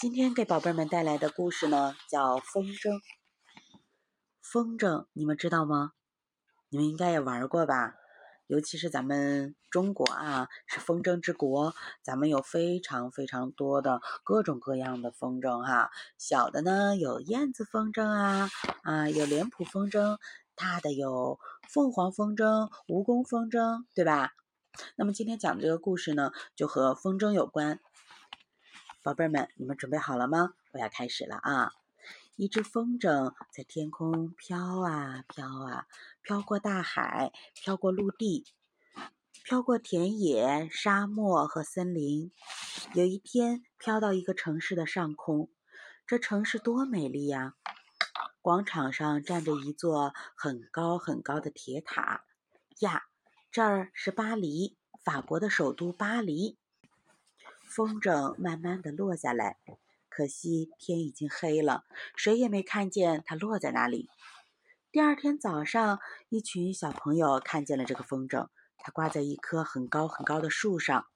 今天给宝贝们带来的故事呢，叫风筝。风筝，你们知道吗？你们应该也玩过吧？尤其是咱们中国啊，是风筝之国，咱们有非常非常多的各种各样的风筝哈。小的呢有燕子风筝啊，啊有脸谱风筝，大的有凤凰风筝、蜈蚣风筝，对吧？那么今天讲的这个故事呢，就和风筝有关。宝贝儿们，你们准备好了吗？我要开始了啊！一只风筝在天空飘啊飘啊，飘过大海，飘过陆地，飘过田野、沙漠和森林。有一天，飘到一个城市的上空。这城市多美丽呀！广场上站着一座很高很高的铁塔呀，这儿是巴黎，法国的首都巴黎。风筝慢慢的落下来，可惜天已经黑了，谁也没看见它落在哪里。第二天早上，一群小朋友看见了这个风筝，它挂在一棵很高很高的树上。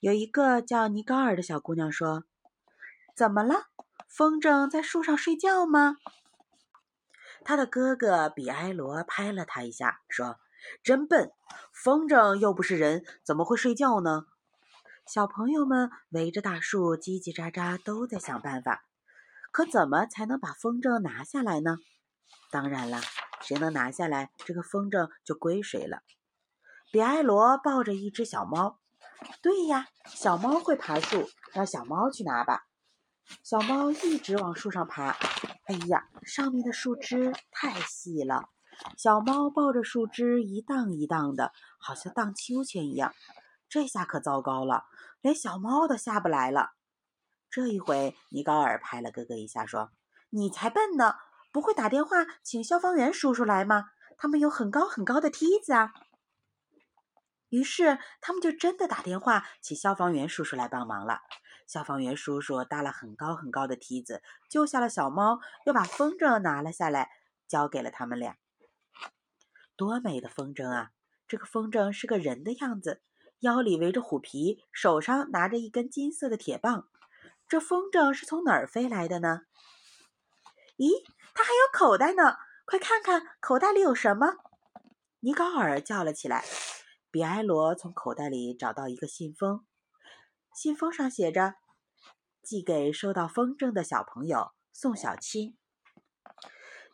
有一个叫尼高尔的小姑娘说：“怎么了？风筝在树上睡觉吗？”他的哥哥比埃罗拍了他一下，说：“真笨，风筝又不是人，怎么会睡觉呢？”小朋友们围着大树叽叽喳喳，都在想办法。可怎么才能把风筝拿下来呢？当然了，谁能拿下来，这个风筝就归谁了。比埃罗抱着一只小猫，对呀，小猫会爬树，让小猫去拿吧。小猫一直往树上爬，哎呀，上面的树枝太细了，小猫抱着树枝一荡一荡的，好像荡秋千一样。这下可糟糕了，连小猫都下不来了。这一回，尼高尔拍了哥哥一下，说：“你才笨呢，不会打电话请消防员叔叔来吗？他们有很高很高的梯子啊。”于是，他们就真的打电话请消防员叔叔来帮忙了。消防员叔叔搭了很高很高的梯子，救下了小猫，又把风筝拿了下来，交给了他们俩。多美的风筝啊！这个风筝是个人的样子。腰里围着虎皮，手上拿着一根金色的铁棒。这风筝是从哪儿飞来的呢？咦，它还有口袋呢！快看看口袋里有什么！尼高尔叫了起来。比埃罗从口袋里找到一个信封，信封上写着：“寄给收到风筝的小朋友宋小青。”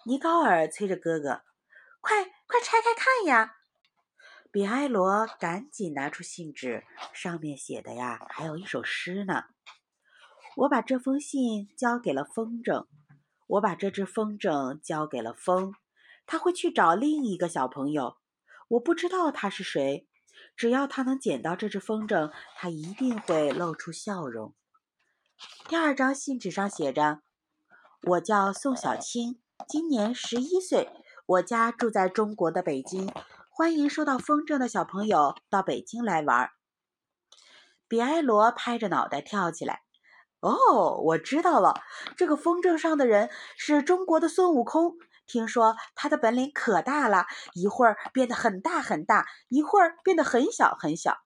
尼高尔催着哥哥：“快快拆开看呀！”比埃罗赶紧拿出信纸，上面写的呀，还有一首诗呢。我把这封信交给了风筝，我把这只风筝交给了风，他会去找另一个小朋友。我不知道他是谁，只要他能捡到这只风筝，他一定会露出笑容。第二张信纸上写着：“我叫宋小青，今年十一岁，我家住在中国的北京。”欢迎收到风筝的小朋友到北京来玩。比埃罗拍着脑袋跳起来。哦，我知道了，这个风筝上的人是中国的孙悟空。听说他的本领可大了，一会儿变得很大很大，一会儿变得很小很小。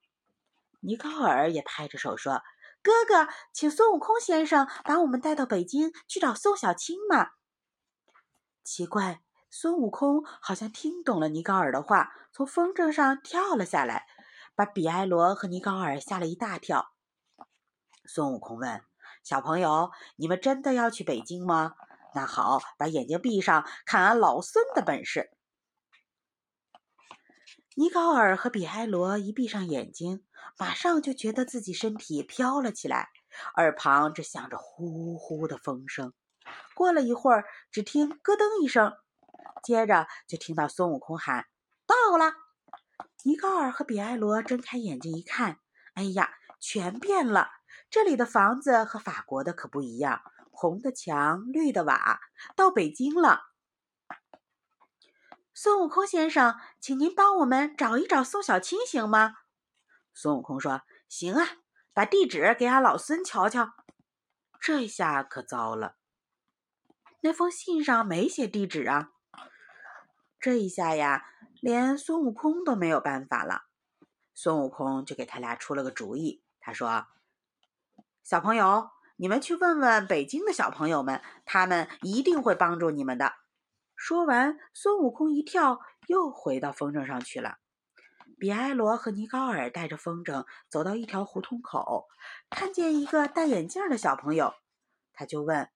尼高尔也拍着手说：“哥哥，请孙悟空先生把我们带到北京去找宋小青嘛。”奇怪。孙悟空好像听懂了尼高尔的话，从风筝上跳了下来，把比埃罗和尼高尔吓了一大跳。孙悟空问：“小朋友，你们真的要去北京吗？那好，把眼睛闭上，看俺老孙的本事。”尼高尔和比埃罗一闭上眼睛，马上就觉得自己身体飘了起来，耳旁只响着呼呼的风声。过了一会儿，只听咯噔一声。接着就听到孙悟空喊：“到了！”尼高尔和比埃罗睁开眼睛一看，哎呀，全变了！这里的房子和法国的可不一样，红的墙，绿的瓦。到北京了。孙悟空先生，请您帮我们找一找宋小青，行吗？孙悟空说：“行啊，把地址给俺老孙瞧瞧。”这下可糟了，那封信上没写地址啊。这一下呀，连孙悟空都没有办法了。孙悟空就给他俩出了个主意。他说：“小朋友，你们去问问北京的小朋友们，他们一定会帮助你们的。”说完，孙悟空一跳，又回到风筝上去了。比埃罗和尼高尔带着风筝走到一条胡同口，看见一个戴眼镜的小朋友，他就问：“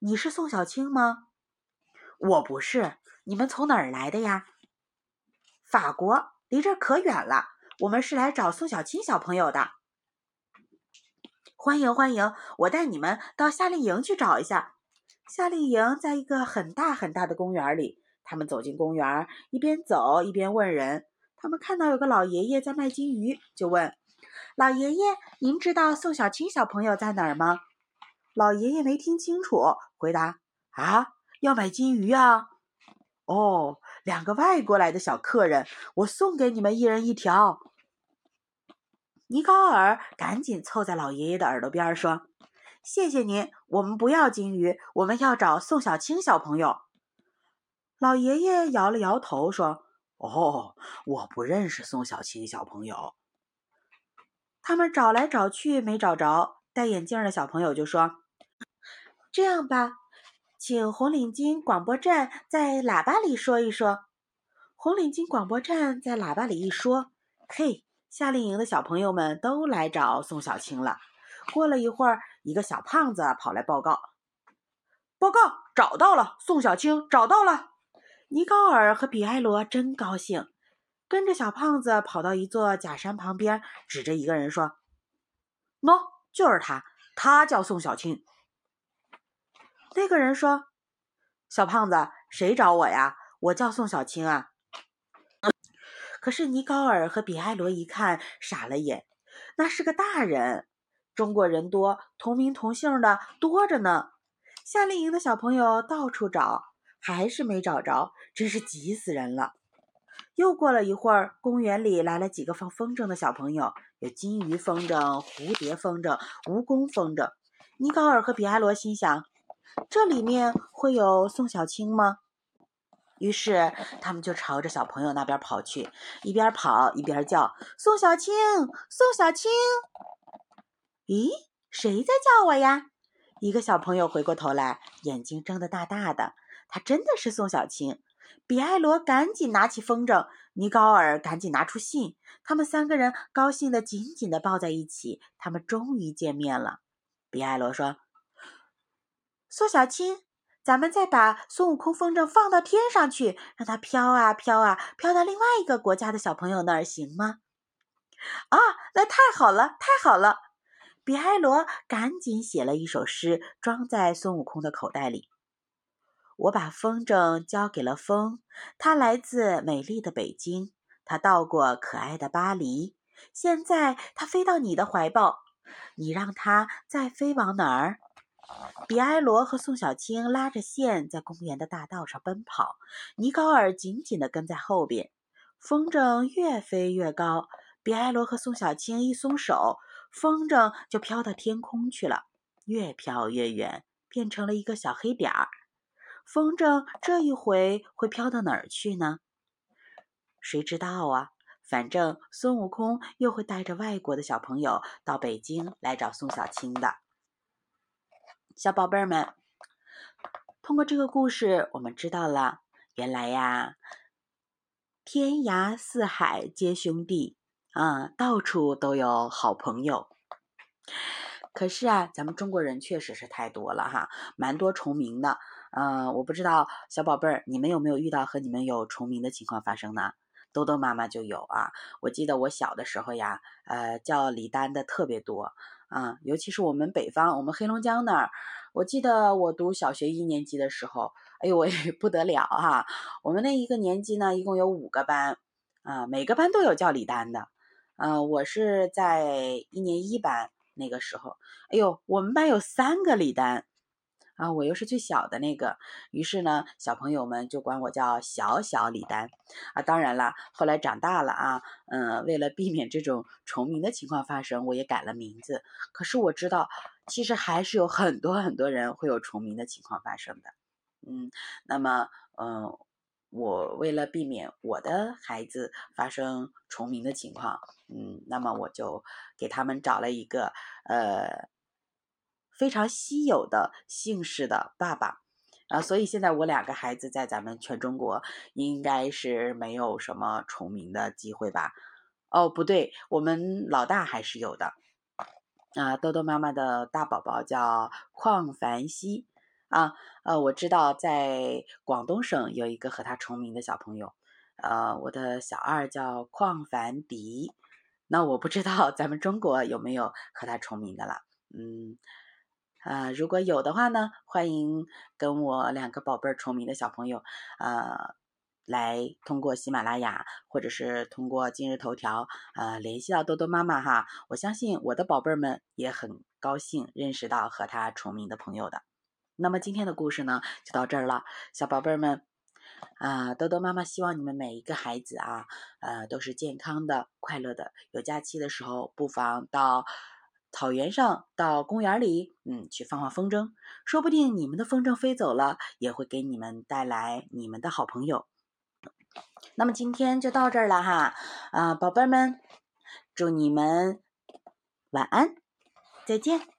你是宋小青吗？”“我不是。”“你们从哪儿来的呀？”“法国，离这儿可远了。我们是来找宋小青小朋友的。”“欢迎欢迎，我带你们到夏令营去找一下。”夏令营在一个很大很大的公园里。他们走进公园，一边走一边问人。他们看到有个老爷爷在卖金鱼，就问：“老爷爷，您知道宋小青小朋友在哪儿吗？”老爷爷没听清楚，回答：“啊，要买金鱼啊？哦，两个外国来的小客人，我送给你们一人一条。”尼高尔赶紧凑在老爷爷的耳朵边说：“谢谢您，我们不要金鱼，我们要找宋小青小朋友。”老爷爷摇了摇头说。哦，我不认识宋小青小朋友。他们找来找去没找着，戴眼镜的小朋友就说：“这样吧，请红领巾广播站在喇叭里说一说。”红领巾广播站在喇叭里一说，嘿，夏令营的小朋友们都来找宋小青了。过了一会儿，一个小胖子跑来报告：“报告，找到了，宋小青找到了。”尼高尔和比埃罗真高兴，跟着小胖子跑到一座假山旁边，指着一个人说：“喏，就是他，他叫宋小青。”那个人说：“小胖子，谁找我呀？我叫宋小青啊。”可是尼高尔和比埃罗一看，傻了眼，那是个大人。中国人多，同名同姓的多着呢。夏令营的小朋友到处找。还是没找着，真是急死人了。又过了一会儿，公园里来了几个放风筝的小朋友，有金鱼风筝、蝴蝶风筝、蜈蚣风筝。尼高尔和比埃罗心想：这里面会有宋小青吗？于是他们就朝着小朋友那边跑去，一边跑一边叫：“宋小青，宋小青！”咦，谁在叫我呀？一个小朋友回过头来，眼睛睁得大大的。他真的是宋小青，比埃罗赶紧拿起风筝，尼高尔赶紧拿出信，他们三个人高兴的紧紧的抱在一起。他们终于见面了。比埃罗说：“宋小青，咱们再把孙悟空风筝放到天上去，让它飘啊飘啊，飘到另外一个国家的小朋友那儿，行吗？”啊，那太好了，太好了！比埃罗赶紧写了一首诗，装在孙悟空的口袋里。我把风筝交给了风，它来自美丽的北京，它到过可爱的巴黎，现在它飞到你的怀抱，你让它再飞往哪儿？比埃罗和宋小青拉着线在公园的大道上奔跑，尼高尔紧紧地跟在后边。风筝越飞越高，比埃罗和宋小青一松手，风筝就飘到天空去了，越飘越远，变成了一个小黑点儿。风筝这一回会飘到哪儿去呢？谁知道啊？反正孙悟空又会带着外国的小朋友到北京来找宋小青的。小宝贝儿们，通过这个故事，我们知道了，原来呀，天涯四海皆兄弟啊，到处都有好朋友。可是啊，咱们中国人确实是太多了哈，蛮多重名的。嗯，我不知道小宝贝儿，你们有没有遇到和你们有重名的情况发生呢？豆豆妈妈就有啊。我记得我小的时候呀，呃，叫李丹的特别多啊，尤其是我们北方，我们黑龙江那儿。我记得我读小学一年级的时候，哎呦，我也 不得了哈。我们那一个年级呢，一共有五个班啊，每个班都有叫李丹的。嗯，我是在一年一班那个时候，哎呦，我们班有三个李丹。啊，我又是最小的那个，于是呢，小朋友们就管我叫小小李丹。啊，当然了，后来长大了啊，嗯，为了避免这种重名的情况发生，我也改了名字。可是我知道，其实还是有很多很多人会有重名的情况发生的。嗯，那么，嗯，我为了避免我的孩子发生重名的情况，嗯，那么我就给他们找了一个，呃。非常稀有的姓氏的爸爸。啊，所以现在我两个孩子在咱们全中国应该是没有什么重名的机会吧？哦，不对，我们老大还是有的。啊，豆豆妈妈的大宝宝叫邝凡熙啊，呃，我知道在广东省有一个和他重名的小朋友，呃，我的小二叫邝凡迪，那我不知道咱们中国有没有和他重名的了，嗯。啊，如果有的话呢，欢迎跟我两个宝贝儿重名的小朋友，呃，来通过喜马拉雅或者是通过今日头条，呃，联系到多多妈妈哈。我相信我的宝贝儿们也很高兴认识到和他重名的朋友的。那么今天的故事呢，就到这儿了，小宝贝儿们，啊，多多妈妈希望你们每一个孩子啊，呃，都是健康的、快乐的。有假期的时候，不妨到。草原上到公园里，嗯，去放放风筝，说不定你们的风筝飞走了，也会给你们带来你们的好朋友。那么今天就到这儿了哈，啊，宝贝们，祝你们晚安，再见。